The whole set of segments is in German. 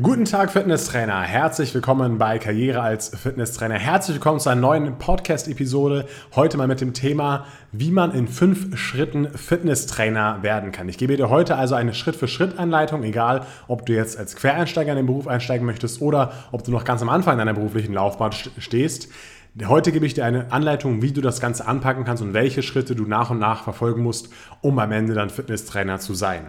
Guten Tag, Fitnesstrainer. Herzlich willkommen bei Karriere als Fitnesstrainer. Herzlich willkommen zu einer neuen Podcast-Episode. Heute mal mit dem Thema, wie man in fünf Schritten Fitnesstrainer werden kann. Ich gebe dir heute also eine Schritt-für-Schritt-Anleitung, egal ob du jetzt als Quereinsteiger in den Beruf einsteigen möchtest oder ob du noch ganz am Anfang deiner beruflichen Laufbahn stehst. Heute gebe ich dir eine Anleitung, wie du das Ganze anpacken kannst und welche Schritte du nach und nach verfolgen musst, um am Ende dann Fitnesstrainer zu sein.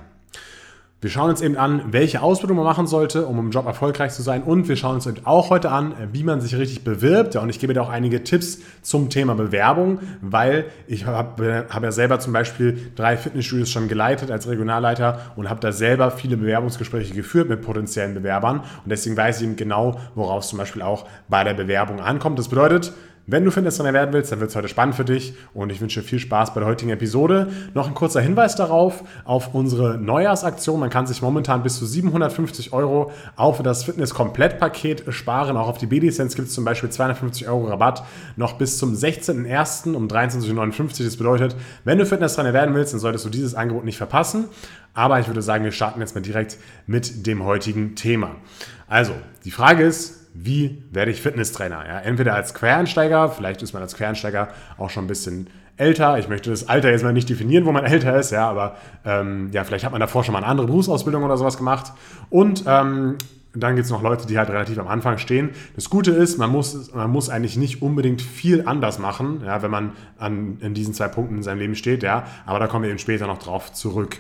Wir schauen uns eben an, welche Ausbildung man machen sollte, um im Job erfolgreich zu sein. Und wir schauen uns eben auch heute an, wie man sich richtig bewirbt. Und ich gebe dir auch einige Tipps zum Thema Bewerbung, weil ich habe hab ja selber zum Beispiel drei Fitnessstudios schon geleitet als Regionalleiter und habe da selber viele Bewerbungsgespräche geführt mit potenziellen Bewerbern. Und deswegen weiß ich eben genau, worauf es zum Beispiel auch bei der Bewerbung ankommt. Das bedeutet, wenn du Fitnesstrainer werden willst, dann wird es heute spannend für dich und ich wünsche viel Spaß bei der heutigen Episode. Noch ein kurzer Hinweis darauf, auf unsere Neujahrsaktion. Man kann sich momentan bis zu 750 Euro auf das Fitness-Komplettpaket sparen. Auch auf die B-Lizenz gibt es zum Beispiel 250 Euro Rabatt noch bis zum 16.01. um 23.59 Uhr. Das bedeutet, wenn du Fitnesstrainer werden willst, dann solltest du dieses Angebot nicht verpassen. Aber ich würde sagen, wir starten jetzt mal direkt mit dem heutigen Thema. Also, die Frage ist, wie werde ich Fitnesstrainer? Ja, entweder als Quereinsteiger, vielleicht ist man als Quereinsteiger auch schon ein bisschen älter. Ich möchte das Alter jetzt mal nicht definieren, wo man älter ist, ja, aber ähm, ja, vielleicht hat man davor schon mal eine andere Berufsausbildung oder sowas gemacht. Und ähm, dann gibt es noch Leute, die halt relativ am Anfang stehen. Das Gute ist, man muss, man muss eigentlich nicht unbedingt viel anders machen, ja, wenn man an, in diesen zwei Punkten in seinem Leben steht, ja, aber da kommen wir eben später noch drauf zurück.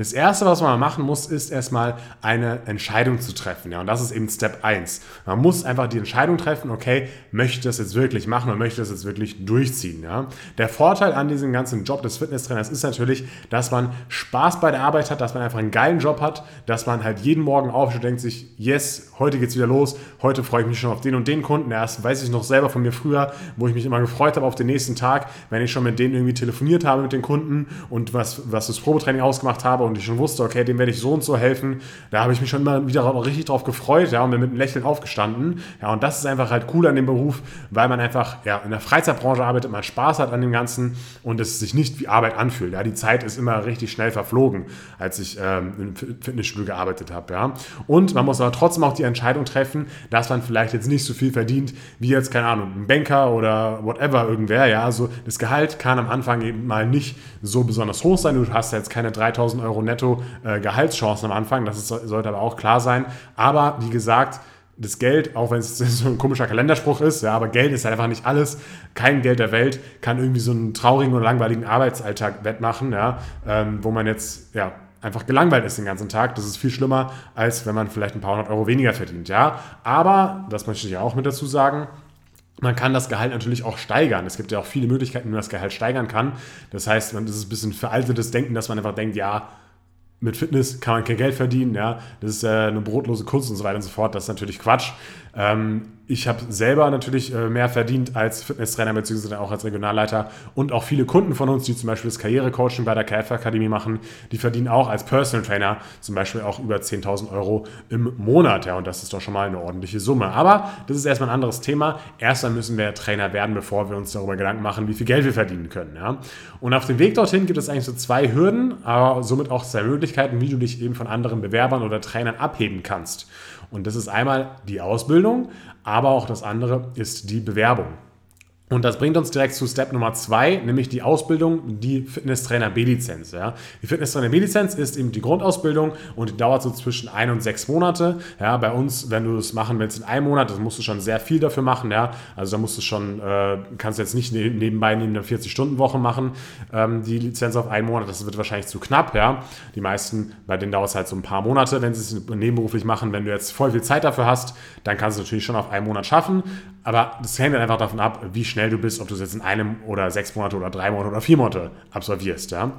Das erste, was man machen muss, ist erstmal eine Entscheidung zu treffen. Ja, und das ist eben Step 1. Man muss einfach die Entscheidung treffen, okay, möchte ich das jetzt wirklich machen und möchte das jetzt wirklich durchziehen. Ja. Der Vorteil an diesem ganzen Job des Fitnesstrainers ist natürlich, dass man Spaß bei der Arbeit hat, dass man einfach einen geilen Job hat, dass man halt jeden Morgen aufsteht und denkt sich, yes, heute geht's wieder los, heute freue ich mich schon auf den und den Kunden. Erst weiß ich noch selber von mir früher, wo ich mich immer gefreut habe auf den nächsten Tag, wenn ich schon mit denen irgendwie telefoniert habe mit den Kunden und was, was das Probetraining ausgemacht habe und ich schon wusste, okay, dem werde ich so und so helfen. Da habe ich mich schon immer wieder richtig drauf gefreut, ja, und bin mit einem Lächeln aufgestanden. Ja, und das ist einfach halt cool an dem Beruf, weil man einfach ja, in der Freizeitbranche arbeitet, man Spaß hat an dem Ganzen und es sich nicht wie Arbeit anfühlt. Ja, die Zeit ist immer richtig schnell verflogen, als ich ähm, im Fitnessstudio gearbeitet habe. Ja. Und man muss aber trotzdem auch die Entscheidung treffen, dass man vielleicht jetzt nicht so viel verdient wie jetzt, keine Ahnung, ein Banker oder whatever irgendwer. Ja, also das Gehalt kann am Anfang eben mal nicht so besonders hoch sein. Du hast jetzt keine 3000 Euro netto äh, Gehaltschancen am Anfang. Das ist, sollte aber auch klar sein. Aber wie gesagt, das Geld, auch wenn es so ein komischer Kalenderspruch ist, ja, aber Geld ist halt einfach nicht alles. Kein Geld der Welt kann irgendwie so einen traurigen oder langweiligen Arbeitsalltag wettmachen, ja, ähm, wo man jetzt, ja, einfach gelangweilt ist den ganzen Tag. Das ist viel schlimmer, als wenn man vielleicht ein paar hundert Euro weniger verdient, ja. Aber, das möchte ich ja auch mit dazu sagen, man kann das Gehalt natürlich auch steigern. Es gibt ja auch viele Möglichkeiten, wie man das Gehalt steigern kann. Das heißt, das ist ein bisschen veraltetes Denken, dass man einfach denkt, ja, mit Fitness kann man kein Geld verdienen, ja, das ist äh, eine brotlose Kunst und so weiter und so fort. Das ist natürlich Quatsch. Ähm, ich habe selber natürlich äh, mehr verdient als Fitnesstrainer bzw. auch als Regionalleiter und auch viele Kunden von uns, die zum Beispiel das Karrierecoaching bei der KF Akademie machen, die verdienen auch als Personal Trainer zum Beispiel auch über 10.000 Euro im Monat. Ja, und das ist doch schon mal eine ordentliche Summe. Aber das ist erstmal ein anderes Thema. Erstmal müssen wir Trainer werden, bevor wir uns darüber Gedanken machen, wie viel Geld wir verdienen können. Ja. Und auf dem Weg dorthin gibt es eigentlich so zwei Hürden, aber somit auch zwei Möglichkeiten, wie du dich eben von anderen Bewerbern oder Trainern abheben kannst. Und das ist einmal die Ausbildung, aber auch das andere ist die Bewerbung. Und das bringt uns direkt zu Step Nummer zwei, nämlich die Ausbildung, die Fitnesstrainer B-Lizenz. Ja. Die Fitnesstrainer B-Lizenz ist eben die Grundausbildung und die dauert so zwischen ein und sechs Monate. Ja, bei uns, wenn du das machen willst in einem Monat, dann musst du schon sehr viel dafür machen. Ja. Also da musst du schon, äh, kannst du jetzt nicht ne-, nebenbei neben der 40-Stunden-Woche machen, ähm, die Lizenz auf einen Monat. Das wird wahrscheinlich zu knapp. Ja. Die meisten, bei denen dauert es halt so ein paar Monate, wenn sie es nebenberuflich machen. Wenn du jetzt voll viel Zeit dafür hast, dann kannst du es natürlich schon auf einen Monat schaffen. Aber das hängt dann einfach davon ab, wie schnell du bist, ob du es jetzt in einem oder sechs Monate oder drei Monate oder vier Monate absolvierst. Ja?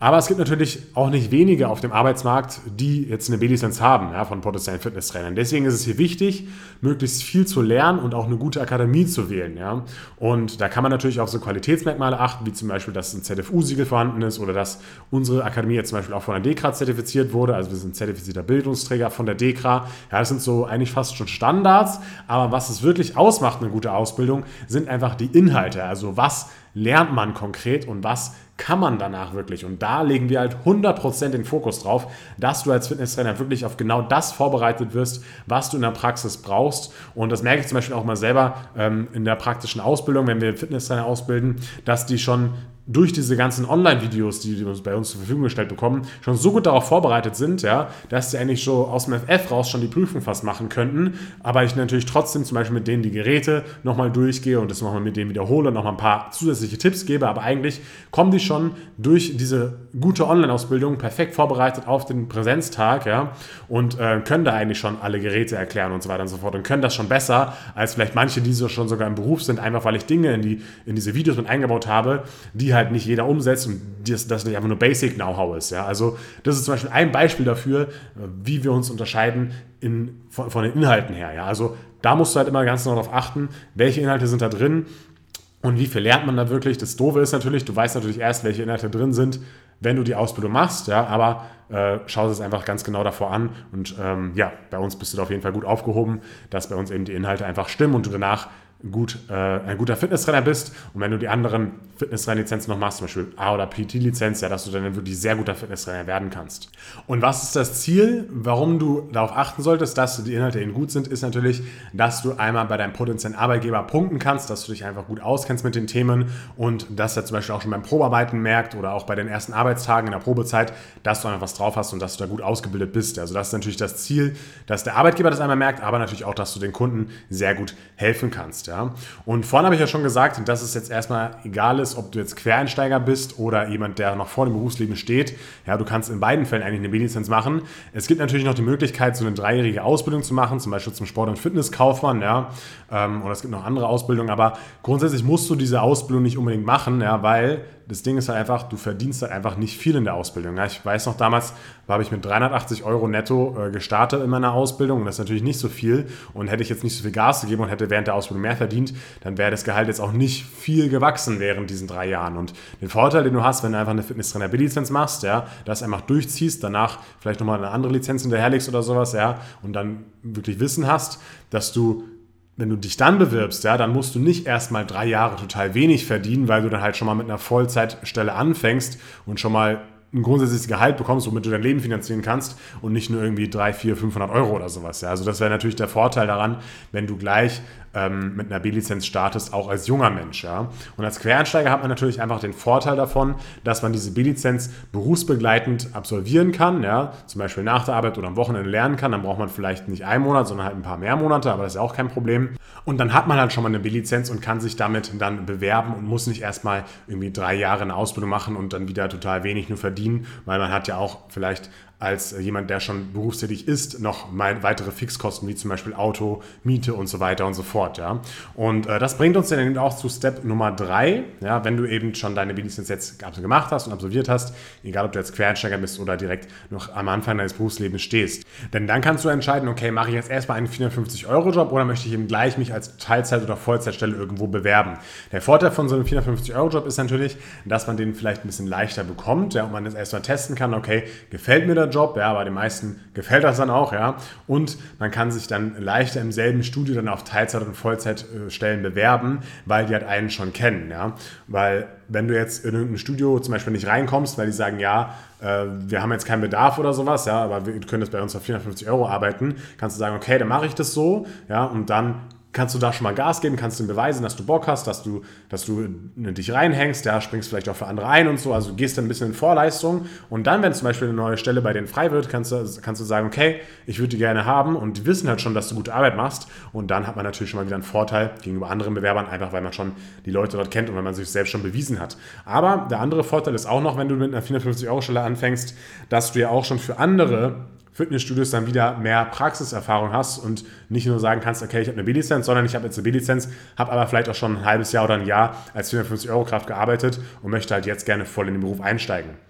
Aber es gibt natürlich auch nicht wenige auf dem Arbeitsmarkt, die jetzt eine B-Lizenz haben ja, von potenziellen Fitnesstrainern. Deswegen ist es hier wichtig, möglichst viel zu lernen und auch eine gute Akademie zu wählen. Ja. Und da kann man natürlich auf so Qualitätsmerkmale achten, wie zum Beispiel, dass ein ZFU-Siegel vorhanden ist oder dass unsere Akademie jetzt zum Beispiel auch von der DEKRA zertifiziert wurde. Also wir sind zertifizierter Bildungsträger von der DEKRA. Ja, das sind so eigentlich fast schon Standards. Aber was es wirklich ausmacht, eine gute Ausbildung, sind einfach die Inhalte. Also was lernt man konkret und was kann man danach wirklich? Und da legen wir halt 100% den Fokus drauf, dass du als Fitnesstrainer wirklich auf genau das vorbereitet wirst, was du in der Praxis brauchst. Und das merke ich zum Beispiel auch mal selber ähm, in der praktischen Ausbildung, wenn wir Fitnesstrainer ausbilden, dass die schon durch diese ganzen Online-Videos, die, uns bei uns zur Verfügung gestellt bekommen, schon so gut darauf vorbereitet sind, ja, dass sie eigentlich so aus dem FF raus schon die Prüfung fast machen könnten. Aber ich natürlich trotzdem zum Beispiel mit denen die Geräte nochmal durchgehe und das nochmal mit denen wiederhole und nochmal ein paar zusätzliche Tipps gebe. Aber eigentlich kommen die schon durch diese gute Online-Ausbildung perfekt vorbereitet auf den Präsenztag, ja, und äh, können da eigentlich schon alle Geräte erklären und so weiter und so fort und können das schon besser als vielleicht manche, die so schon sogar im Beruf sind, einfach weil ich Dinge in, die, in diese Videos mit eingebaut habe, die halt halt nicht jeder umsetzt und das, das nicht einfach nur Basic Know-how ist. Ja? Also das ist zum Beispiel ein Beispiel dafür, wie wir uns unterscheiden in, von, von den Inhalten her. Ja? Also da musst du halt immer ganz genau darauf achten, welche Inhalte sind da drin und wie viel lernt man da wirklich. Das Doofe ist natürlich, du weißt natürlich erst, welche Inhalte drin sind, wenn du die Ausbildung machst, ja, aber äh, schau es einfach ganz genau davor an und ähm, ja, bei uns bist du da auf jeden Fall gut aufgehoben, dass bei uns eben die Inhalte einfach stimmen und du danach gut, äh, ein guter Fitnesstrainer bist und wenn du die anderen Fitnesstrainer-Lizenzen noch machst, zum Beispiel A- oder PT-Lizenz, ja, dass du dann wirklich sehr guter Fitnesstrainer werden kannst. Und was ist das Ziel, warum du darauf achten solltest, dass die Inhalte eben gut sind, ist natürlich, dass du einmal bei deinem potenziellen Arbeitgeber punkten kannst, dass du dich einfach gut auskennst mit den Themen und dass er zum Beispiel auch schon beim Probearbeiten merkt oder auch bei den ersten Arbeitstagen in der Probezeit, dass du einfach was drauf hast und dass du da gut ausgebildet bist. Also das ist natürlich das Ziel, dass der Arbeitgeber das einmal merkt, aber natürlich auch, dass du den Kunden sehr gut helfen kannst. Ja? Und vorhin habe ich ja schon gesagt, dass es jetzt erstmal egal ist, ob du jetzt Quereinsteiger bist oder jemand, der noch vor dem Berufsleben steht. Ja, du kannst in beiden Fällen eigentlich eine B-Lizenz machen. Es gibt natürlich noch die Möglichkeit, so eine dreijährige Ausbildung zu machen, zum Beispiel zum Sport- und Fitnesskaufmann. Ja? Ähm, oder es gibt noch andere Ausbildungen, aber grundsätzlich musst du diese Ausbildung nicht unbedingt machen, ja, weil das Ding ist halt einfach, du verdienst halt einfach nicht viel in der Ausbildung. Ich weiß noch, damals habe ich mit 380 Euro netto äh, gestartet in meiner Ausbildung und das ist natürlich nicht so viel. Und hätte ich jetzt nicht so viel Gas gegeben und hätte während der Ausbildung mehr verdient, dann wäre das Gehalt jetzt auch nicht viel gewachsen während diesen drei Jahren. Und den Vorteil, den du hast, wenn du einfach eine Fitnesstrainer B-Lizenz machst, ja, das einfach durchziehst, danach vielleicht nochmal eine andere Lizenz hinterherlegst oder sowas, ja, und dann wirklich Wissen hast, dass du wenn du dich dann bewirbst, ja, dann musst du nicht erstmal drei Jahre total wenig verdienen, weil du dann halt schon mal mit einer Vollzeitstelle anfängst und schon mal ein grundsätzliches Gehalt bekommst, womit du dein Leben finanzieren kannst und nicht nur irgendwie 3, 4, 500 Euro oder sowas. Ja. Also das wäre natürlich der Vorteil daran, wenn du gleich ähm, mit einer B-Lizenz startest, auch als junger Mensch. Ja? Und als Quereinsteiger hat man natürlich einfach den Vorteil davon, dass man diese B-Lizenz berufsbegleitend absolvieren kann, ja? zum Beispiel nach der Arbeit oder am Wochenende lernen kann. Dann braucht man vielleicht nicht einen Monat, sondern halt ein paar mehr Monate, aber das ist auch kein Problem. Und dann hat man halt schon mal eine B-Lizenz und kann sich damit dann bewerben und muss nicht erstmal irgendwie drei Jahre eine Ausbildung machen und dann wieder total wenig nur verdienen, weil man hat ja auch vielleicht als jemand, der schon berufstätig ist, noch weitere Fixkosten wie zum Beispiel Auto, Miete und so weiter und so fort. Ja. Und äh, das bringt uns dann eben auch zu Step Nummer drei. Ja, wenn du eben schon deine B-Lizenz jetzt gemacht hast und absolviert hast, egal ob du jetzt Quereinsteiger bist oder direkt noch am Anfang deines Berufslebens stehst. Denn dann kannst du entscheiden, okay, mache ich jetzt erstmal einen 450-Euro-Job oder möchte ich eben gleich mich als Teilzeit- oder Vollzeitstelle irgendwo bewerben. Der Vorteil von so einem 450-Euro-Job ist natürlich, dass man den vielleicht ein bisschen leichter bekommt ja, und man das erstmal testen kann, okay, gefällt mir das Job, ja, aber den meisten gefällt das dann auch, ja. Und man kann sich dann leichter im selben Studio dann auf Teilzeit- und Vollzeitstellen bewerben, weil die halt einen schon kennen, ja. Weil wenn du jetzt in irgendein Studio zum Beispiel nicht reinkommst, weil die sagen, ja, äh, wir haben jetzt keinen Bedarf oder sowas, ja, aber wir können das bei uns auf 450 Euro arbeiten, kannst du sagen, okay, dann mache ich das so, ja, und dann kannst du da schon mal Gas geben, kannst du beweisen, dass du Bock hast, dass du, dass du dich reinhängst, ja, springst vielleicht auch für andere ein und so, also gehst dann ein bisschen in Vorleistung und dann, wenn zum Beispiel eine neue Stelle bei denen frei wird, kannst du, kannst du sagen, okay, ich würde die gerne haben und die wissen halt schon, dass du gute Arbeit machst und dann hat man natürlich schon mal wieder einen Vorteil gegenüber anderen Bewerbern, einfach weil man schon die Leute dort kennt und weil man sich selbst schon bewiesen hat. Aber der andere Vorteil ist auch noch, wenn du mit einer 450-Euro-Stelle anfängst, dass du ja auch schon für andere Fitnessstudios dann wieder mehr Praxiserfahrung hast und nicht nur sagen kannst, okay, ich habe eine B-Lizenz, sondern ich habe jetzt eine B-Lizenz, habe aber vielleicht auch schon ein halbes Jahr oder ein Jahr als 450 Euro Kraft gearbeitet und möchte halt jetzt gerne voll in den Beruf einsteigen.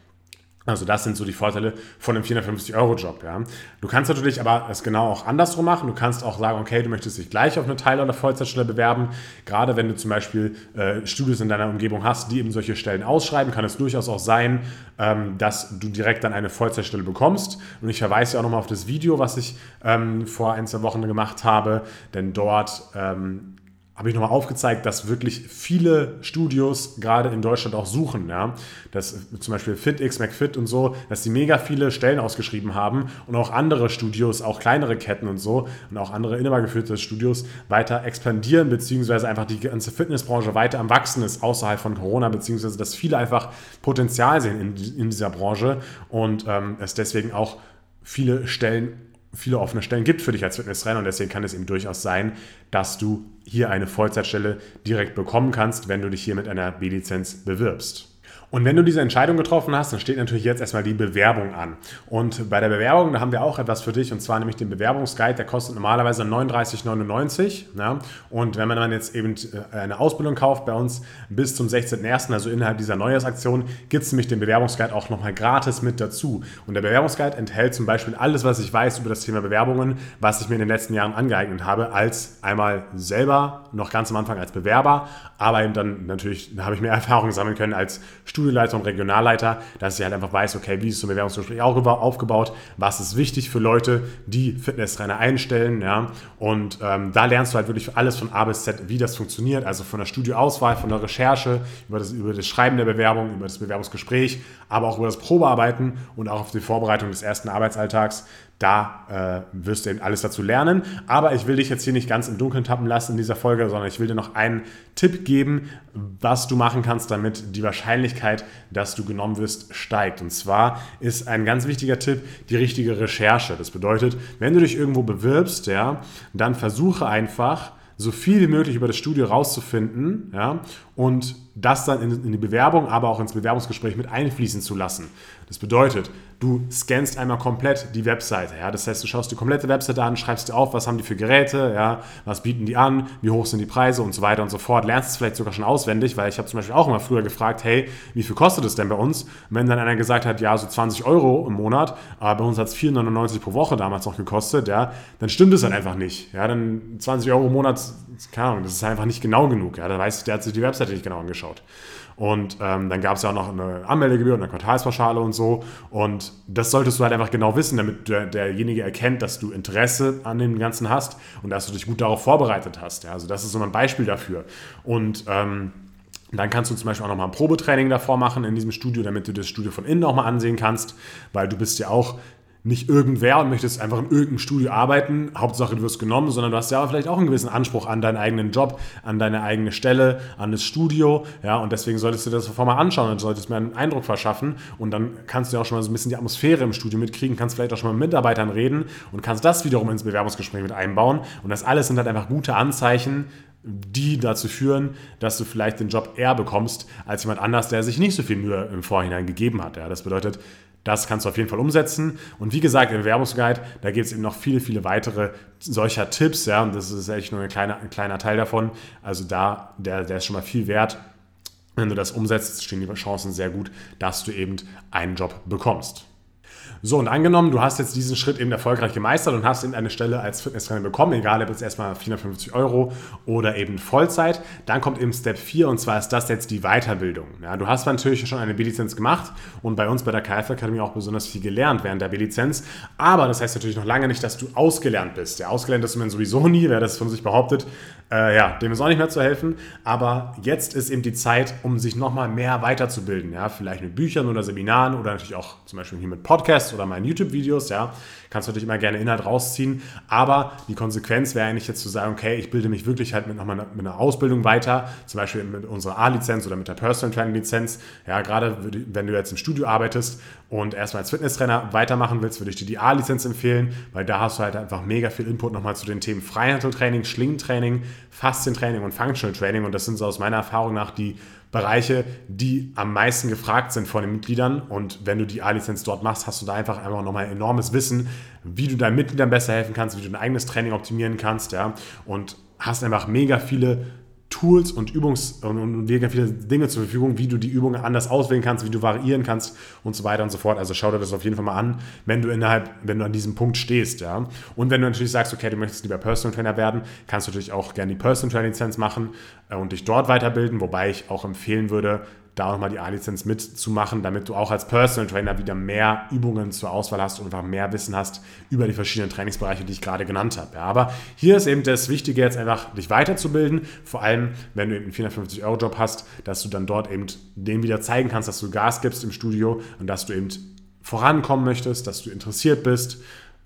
Also das sind so die Vorteile von einem 450-Euro-Job. Ja. Du kannst natürlich aber es genau auch andersrum machen. Du kannst auch sagen, okay, du möchtest dich gleich auf eine Teil- oder Vollzeitstelle bewerben. Gerade wenn du zum Beispiel äh, Studios in deiner Umgebung hast, die eben solche Stellen ausschreiben, kann es durchaus auch sein, ähm, dass du direkt dann eine Vollzeitstelle bekommst. Und ich verweise ja auch nochmal auf das Video, was ich ähm, vor ein, zwei Wochen gemacht habe, denn dort ähm, habe ich nochmal aufgezeigt, dass wirklich viele Studios gerade in Deutschland auch suchen. Ja? Dass zum Beispiel FitX, McFit und so, dass sie mega viele Stellen ausgeschrieben haben und auch andere Studios, auch kleinere Ketten und so und auch andere inhabergeführte Studios weiter expandieren, beziehungsweise einfach die ganze Fitnessbranche weiter am Wachsen ist außerhalb von Corona, beziehungsweise dass viele einfach Potenzial sehen in, in dieser Branche und ähm, es deswegen auch viele Stellen viele offene Stellen gibt für dich als Fitnesstrainer und deswegen kann es eben durchaus sein, dass du hier eine Vollzeitstelle direkt bekommen kannst, wenn du dich hier mit einer B-Lizenz bewirbst. Und wenn du diese Entscheidung getroffen hast, dann steht natürlich jetzt erstmal die Bewerbung an. Und bei der Bewerbung, da haben wir auch etwas für dich, und zwar nämlich den Bewerbungsguide, der kostet normalerweise 39,99. Ja? Und wenn man dann jetzt eben äh, eine Ausbildung kauft bei uns bis zum 16.01., also innerhalb dieser Neujahrsaktion, gibt es nämlich den Bewerbungsguide auch nochmal gratis mit dazu. Und der Bewerbungsguide enthält zum Beispiel alles, was ich weiß über das Thema Bewerbungen, was ich mir in den letzten Jahren angeeignet habe, als einmal selber, noch ganz am Anfang als Bewerber, aber eben dann natürlich habe ich mehr Erfahrung sammeln können als Student Studienleiter und Regionalleiter, dass ich halt einfach weiß, okay, wie ist so ein Bewerbungsgespräch auch aufgebaut, was ist wichtig für Leute, die Fitnesstrainer einstellen, ja, und ähm, da lernst du halt wirklich alles von A bis Z, wie das funktioniert, also von der Studioauswahl, von der Recherche, über das, über das Schreiben der Bewerbung, über das Bewerbungsgespräch, aber auch über das Probearbeiten und auch auf die Vorbereitung des ersten Arbeitsalltags, da äh, wirst du eben alles dazu lernen. Aber ich will dich jetzt hier nicht ganz im Dunkeln tappen lassen in dieser Folge, sondern ich will dir noch einen Tipp geben, was du machen kannst, damit die Wahrscheinlichkeit, dass du genommen wirst, steigt. Und zwar ist ein ganz wichtiger Tipp die richtige Recherche. Das bedeutet, wenn du dich irgendwo bewirbst, ja, dann versuche einfach, so viel wie möglich über das Studio rauszufinden ja, und das dann in, in, die Bewerbung, aber auch ins Bewerbungsgespräch mit einfließen zu lassen. Das bedeutet, du scannst einmal komplett die Webseite. Ja? Das heißt, du schaust die komplette Webseite an, schreibst dir auf, was haben die für Geräte, ja? was bieten die an, wie hoch sind die Preise und so weiter und so fort. Lernst es vielleicht sogar schon auswendig, weil ich habe zum Beispiel auch immer früher gefragt, hey, wie viel kostet es denn bei uns? Und wenn dann einer gesagt hat, ja, so 20 Euro im Monat, aber bei uns hat es 4,99 pro Woche damals noch gekostet, ja, dann stimmt es halt einfach nicht. Ja? Dann 20 Euro im Monat, keine Ahnung, das ist einfach nicht genau genug. Ja? Da weiß ich, der hat sich die Webseite nicht genau angeschaut. Und ähm, dann gab es ja auch noch eine Anmeldegebühr und eine Quartalspauschale und so. Und das solltest du halt einfach genau wissen, damit der, derjenige erkennt, dass du Interesse an dem Ganzen hast und dass du dich gut darauf vorbereitet hast. Ja? Also das ist so ein Beispiel dafür. Und ähm, dann kannst du zum Beispiel auch nochmal ein Probetraining davor machen in diesem Studio, damit du das Studio von innen auch mal ansehen kannst, weil du bist ja auch nicht irgendwer und möchtest einfach in irgendeinem Studio arbeiten, Hauptsache du wirst genommen, sondern du hast ja vielleicht auch einen gewissen Anspruch an deinen eigenen Job, an deine eigene Stelle, an das Studio, ja, und deswegen solltest du das davor mal anschauen und solltest mir einen Eindruck verschaffen und dann kannst du ja auch schon mal so ein bisschen die Atmosphäre im Studio mitkriegen, kannst vielleicht auch schon mal mit Mitarbeitern reden und kannst das wiederum ins Bewerbungsgespräch mit einbauen und das alles sind halt einfach gute Anzeichen, die dazu führen, dass du vielleicht den Job eher bekommst als jemand anders, der sich nicht so viel Mühe im Vorhinein gegeben hat. Ja, das bedeutet, das kannst du auf jeden Fall umsetzen. Und wie gesagt, im Bewerbungsguide, da gibt es eben noch viele, viele weitere solcher Tipps. Ja, und das ist echt nur ein kleiner, ein kleiner Teil davon. Also da, der, der ist schon mal viel wert. Wenn du das umsetzt, stehen die Chancen sehr gut, dass du eben einen Job bekommst. So, und angenommen, du hast jetzt diesen Schritt eben erfolgreich gemeistert und hast eben eine Stelle als Fitnesstrainer bekommen, egal ob jetzt erstmal 450 Euro oder eben Vollzeit, dann kommt eben Step 4 und zwar ist das jetzt die Weiterbildung. Ja, du hast natürlich schon eine B-Lizenz gemacht und bei uns bei der KF Akademie auch besonders viel gelernt während der B-Lizenz, aber das heißt natürlich noch lange nicht, dass du ausgelernt bist. Ja, ausgelernt ist man sowieso nie, wer das von sich behauptet, äh, ja, dem ist auch nicht mehr zu helfen, aber jetzt ist eben die Zeit, um sich nochmal mehr weiterzubilden, ja, vielleicht mit Büchern oder Seminaren oder natürlich auch zum Beispiel hier mit Podcasts oder meinen YouTube-Videos, ja, kannst du natürlich immer gerne Inhalt rausziehen, aber die Konsequenz wäre eigentlich jetzt zu sagen, okay, ich bilde mich wirklich halt mit, nochmal mit einer Ausbildung weiter, zum Beispiel mit unserer A-Lizenz oder mit der Personal Training Lizenz, ja, gerade wenn du jetzt im Studio arbeitest und erstmal als Fitnesstrainer weitermachen willst, würde ich dir die A-Lizenz empfehlen, weil da hast du halt einfach mega viel Input nochmal zu den Themen Freihandeltraining, Schlingentraining, Faszientraining und Functional Training. Und das sind so aus meiner Erfahrung nach die Bereiche, die am meisten gefragt sind von den Mitgliedern. Und wenn du die A-Lizenz dort machst, hast du da einfach einfach nochmal enormes Wissen, wie du deinen Mitgliedern besser helfen kannst, wie du dein eigenes Training optimieren kannst, ja. Und hast einfach mega viele Tools und Übungs- und, mega viele Dinge zur Verfügung, wie du die Übungen anders auswählen kannst, wie du variieren kannst und so weiter und so fort. Also schau dir das auf jeden Fall mal an, wenn du innerhalb, wenn du an diesem Punkt stehst, ja. Und wenn du natürlich sagst, okay, du möchtest lieber Personal Trainer werden, kannst du natürlich auch gerne die Personal Trainer Lizenz machen und dich dort weiterbilden, wobei ich auch empfehlen würde, da auch mal die A-Lizenz mitzumachen, damit du auch als Personal Trainer wieder mehr Übungen zur Auswahl hast und einfach mehr Wissen hast über die verschiedenen Trainingsbereiche, die ich gerade genannt habe. Ja, aber hier ist eben das Wichtige jetzt einfach, dich weiterzubilden, vor allem wenn du eben einen 450-Euro-Job hast, dass du dann dort eben dem wieder zeigen kannst, dass du Gas gibst im Studio und dass du eben vorankommen möchtest, dass du interessiert bist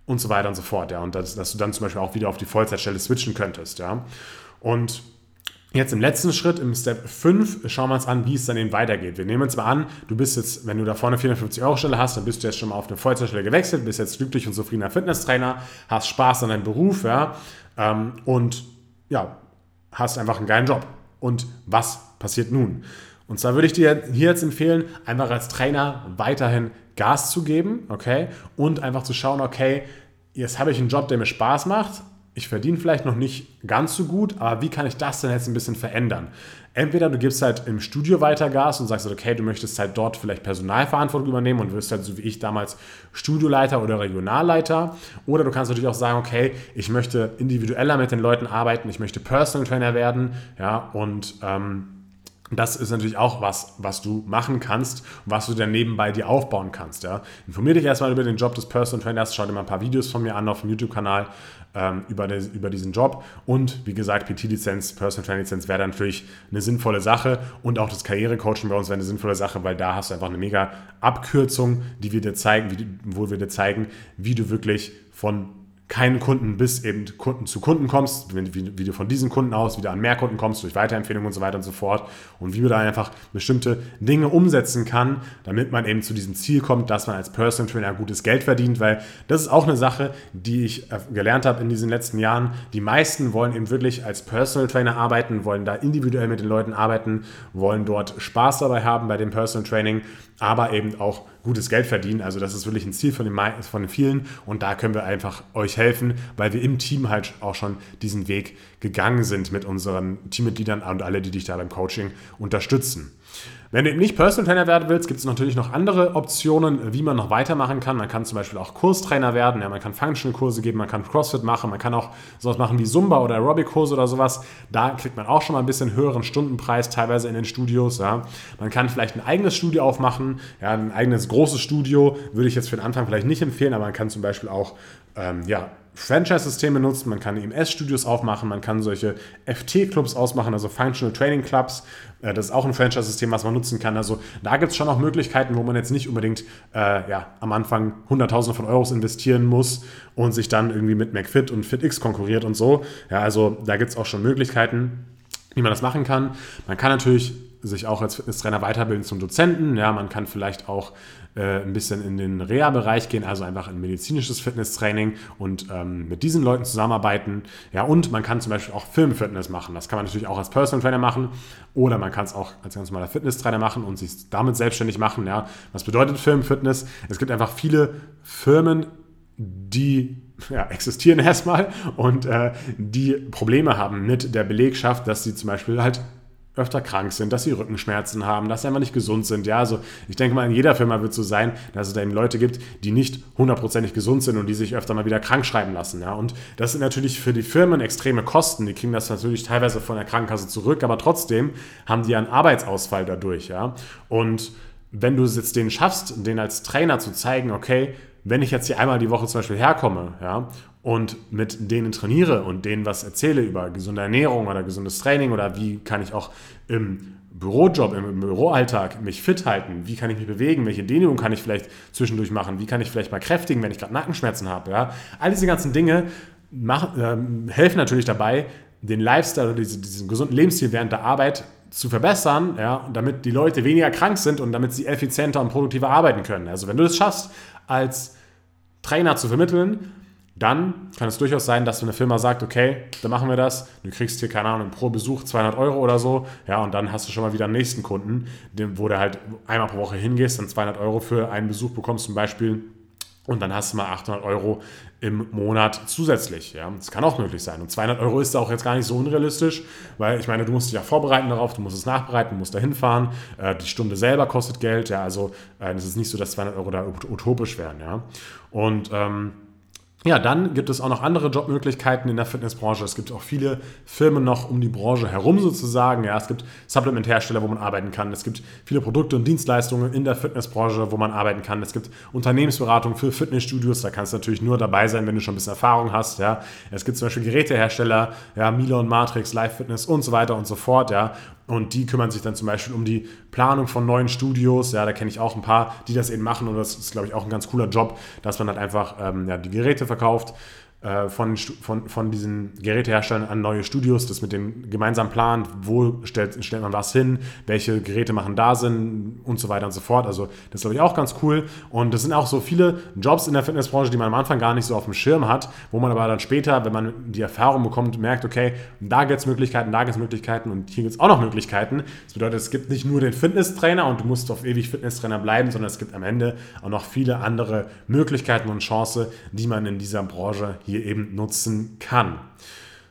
und so weiter und so fort. Ja. Und dass, dass du dann zum Beispiel auch wieder auf die Vollzeitstelle switchen könntest. Ja. Und Jetzt im letzten Schritt, im Step 5, schauen wir uns an, wie es dann eben weitergeht. Wir nehmen uns mal an, du bist jetzt, wenn du da vorne 450-Euro-Stelle hast, dann bist du jetzt schon mal auf eine Vollzeitstelle gewechselt, bist jetzt glücklich und zufriedener Fitnesstrainer, hast Spaß an deinem Beruf, ja, ähm, und ja, hast einfach einen geilen Job. Und was passiert nun? Und zwar würde ich dir hier jetzt empfehlen, einfach als Trainer weiterhin Gas zu geben, okay? Und einfach zu schauen, okay, jetzt habe ich einen Job, der mir Spaß macht. Ich verdiene vielleicht noch nicht ganz so gut, aber wie kann ich das denn jetzt ein bisschen verändern? Entweder du gibst halt im Studio weiter Gas und sagst, okay, du möchtest halt dort vielleicht Personalverantwortung übernehmen und wirst halt so wie ich damals Studioleiter oder Regionalleiter. Oder du kannst natürlich auch sagen, okay, ich möchte individueller mit den Leuten arbeiten, ich möchte Personal Trainer werden, ja, und ähm, das ist natürlich auch was, was du machen kannst was du dann nebenbei dir aufbauen kannst. Ja. Informier dich erstmal über den Job des Personal Trainers, schau dir mal ein paar Videos von mir an auf dem YouTube-Kanal ähm, über, über diesen Job. Und wie gesagt, PT-Lizenz, Personal Training Lizenz wäre natürlich eine sinnvolle Sache und auch das Karrierecoaching bei uns wäre eine sinnvolle Sache, weil da hast du einfach eine mega Abkürzung, die wir dir zeigen, wie, wo wir dir zeigen, wie du wirklich von keinen Kunden bis eben Kunden zu Kunden kommst, wie, wie, du von diesen Kunden aus wieder an mehr Kunden kommst durch Weiterempfehlungen und so weiter und so fort. Und wie man da einfach bestimmte Dinge umsetzen kann, damit man eben zu diesem Ziel kommt, dass man als Personal Trainer gutes Geld verdient, weil das ist auch eine Sache, die ich äh, gelernt habe in diesen letzten Jahren. Die meisten wollen eben wirklich als Personal Trainer arbeiten, wollen da individuell mit den Leuten arbeiten, wollen dort Spaß dabei haben bei dem Personal Training, aber eben auch gutes Geld verdienen. Also das ist wirklich ein Ziel von den, von den vielen und da können wir einfach euch helfen, weil wir im Team halt auch schon diesen Weg gegangen sind mit unseren Teammitgliedern und alle, die dich da beim Coaching unterstützen. Wenn du eben nicht Personal Trainer werden willst, gibt es natürlich noch andere Optionen, wie man noch weitermachen kann. Man kann zum Beispiel auch Kurstrainer werden, ja, man kann Functional-Kurse geben, man kann CrossFit machen, man kann auch sowas machen wie Zumba oder Aerobic-Kurse oder sowas. Da kriegt man auch schon mal ein bisschen höheren Stundenpreis, teilweise in den Studios. Ja. Man kann vielleicht ein eigenes Studio aufmachen, ja, ein eigenes großes Studio würde ich jetzt für den Anfang vielleicht nicht empfehlen, aber man kann zum Beispiel auch ähm, ja, Franchise-Systeme nutzen, man kann EMS-Studios aufmachen, man kann solche FT-Clubs ausmachen, also Functional Training Clubs. Äh, das ist auch ein Franchise-System, was man nutzen kann. Also da gibt es schon auch Möglichkeiten, wo man jetzt nicht unbedingt äh, ja, am Anfang Hunderttausende von Euros investieren muss und sich dann irgendwie mit McFit und FitX konkurriert und so. Ja, also da gibt es auch schon Möglichkeiten, wie man das machen kann. Man kann natürlich sich auch als Fitnesstrainer weiterbilden zum Dozenten. Ja, man kann vielleicht auch äh, ein bisschen in den Reha-Bereich gehen, also einfach in medizinisches Fitnesstraining und ähm, mit diesen Leuten zusammenarbeiten. Ja, und man kann zum Beispiel auch Filmfitness machen. Das kann man natürlich auch als Personal Trainer machen oder man kann es auch als ganz normaler Fitnesstrainer machen und sich damit selbstständig machen. Ja, was bedeutet Filmfitness? Es gibt einfach viele Firmen, die ja, existieren erstmal und äh, die Probleme haben mit der Belegschaft, dass sie zum Beispiel halt öfter krank sind, dass sie Rückenschmerzen haben, dass sie einfach nicht gesund sind. Ja, also ich denke mal, in jeder Firma wird es so sein, dass es da eben Leute gibt, die nicht hundertprozentig gesund sind und die sich öfter mal wieder krank schreiben lassen. Ja, und das sind natürlich für die Firmen extreme Kosten. Die kriegen das natürlich teilweise von der Krankenkasse zurück, aber trotzdem haben die einen Arbeitsausfall dadurch. Ja, und wenn du es jetzt denen schaffst, denen als Trainer zu zeigen, okay, wenn ich jetzt hier einmal die Woche zum Beispiel herkomme, ja, und mit denen trainiere und denen was erzähle über gesunde Ernährung oder gesundes Training oder wie kann ich auch im Bürojob, im Büroalltag mich fit halten, wie kann ich mich bewegen, welche Dehnung kann ich vielleicht zwischendurch machen, wie kann ich vielleicht mal kräftigen, wenn ich gerade Nackenschmerzen habe. Ja? All diese ganzen Dinge machen, äh, helfen natürlich dabei, den Lifestyle oder diesen, diesen gesunden Lebensstil während der Arbeit zu verbessern, ja, damit die Leute weniger krank sind und damit sie effizienter und produktiver arbeiten können. Also wenn du es schaffst, als Trainer zu vermitteln, dann kann es durchaus sein, dass eine Firma sagt, okay, dann machen wir das. Du kriegst hier, keine Ahnung, pro Besuch 200 Euro oder so. Ja, und dann hast du schon mal wieder einen nächsten Kunden, wo du halt einmal pro Woche hingehst, dann 200 Euro für einen Besuch bekommst zum Beispiel. Und dann hast du mal 800 Euro im Monat zusätzlich. Ja, das kann auch möglich sein. Und 200 Euro ist auch jetzt gar nicht so unrealistisch, weil ich meine, du musst dich ja vorbereiten darauf, du musst es nachbereiten, du musst da hinfahren. Äh, die Stunde selber kostet Geld. Ja, also äh, es ist nicht so, dass 200 Euro da utopisch wären. Ja, und ähm, ja, dann gibt es auch noch andere Jobmöglichkeiten in der Fitnessbranche. Es gibt auch viele Firmen noch um die Branche herum sozusagen. Ja, es gibt Supplementhersteller, wo man arbeiten kann. Es gibt viele Produkte und Dienstleistungen in der Fitnessbranche, wo man arbeiten kann. Es gibt Unternehmensberatung für Fitnessstudios. Da kannst du natürlich nur dabei sein, wenn du schon ein bisschen Erfahrung hast. Ja, es gibt zum Beispiel Gerätehersteller, ja, Milon, Matrix, Live Fitness und so weiter und so fort. Ja, und die kümmern sich dann zum Beispiel um die Planung von neuen Studios. Ja, da kenne ich auch ein paar, die das eben machen. Und das ist, glaube ich, auch ein ganz cooler Job, dass man halt einfach ähm, ja, die Geräte verkauft von, von, von diesen Geräteherstellern an neue Studios, das mit dem gemeinsam plant, wo stellt, stellt man was hin, welche Geräte machen da Sinn und so weiter und so fort. Also das ist, glaube ich, auch ganz cool. Und das sind auch so viele Jobs in der Fitnessbranche, die man am Anfang gar nicht so auf dem Schirm hat, wo man aber dann später, wenn man die Erfahrung bekommt, merkt, okay, da gibt es Möglichkeiten, da gibt es Möglichkeiten und hier gibt es auch noch Möglichkeiten. Das bedeutet, es gibt nicht nur den Fitnesstrainer und du musst auf ewig Fitnesstrainer bleiben, sondern es gibt am Ende auch noch viele andere Möglichkeiten und Chancen, die man in dieser Branche hier hier eben nutzen kann.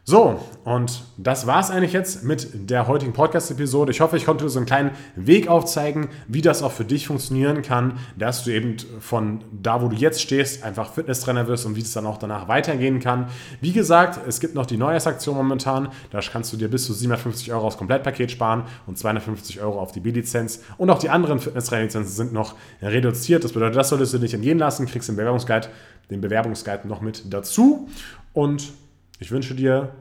So, und das war es eigentlich jetzt mit der heutigen Podcast-Episode. Ich hoffe, ich konnte so einen kleinen Weg aufzeigen, wie das auch für dich funktionieren kann, dass du eben von da, wo du jetzt stehst, einfach Fitnesstrainer wirst und wie es dann auch danach weitergehen kann. Wie gesagt, es gibt noch die Neujahrsaktion momentan. Da kannst du dir bis zu 750 Euro aufs Komplettpaket sparen und 250 Euro auf die B-Lizenz. Und auch die anderen Fitnesstrainer-Lizenzen sind noch reduziert. Das bedeutet, das solltest du nicht entgehen lassen. Kriegst den Bewerbungsguide, den Bewerbungsguide noch mit dazu. Und ich wünsche dir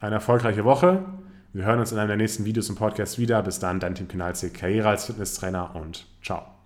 eine erfolgreiche Woche. Wir hören uns in einem der nächsten Videos und Podcasts wieder. Bis dann, dein Tim Kinalzig, Karriere als Fitnesstrainer und ciao.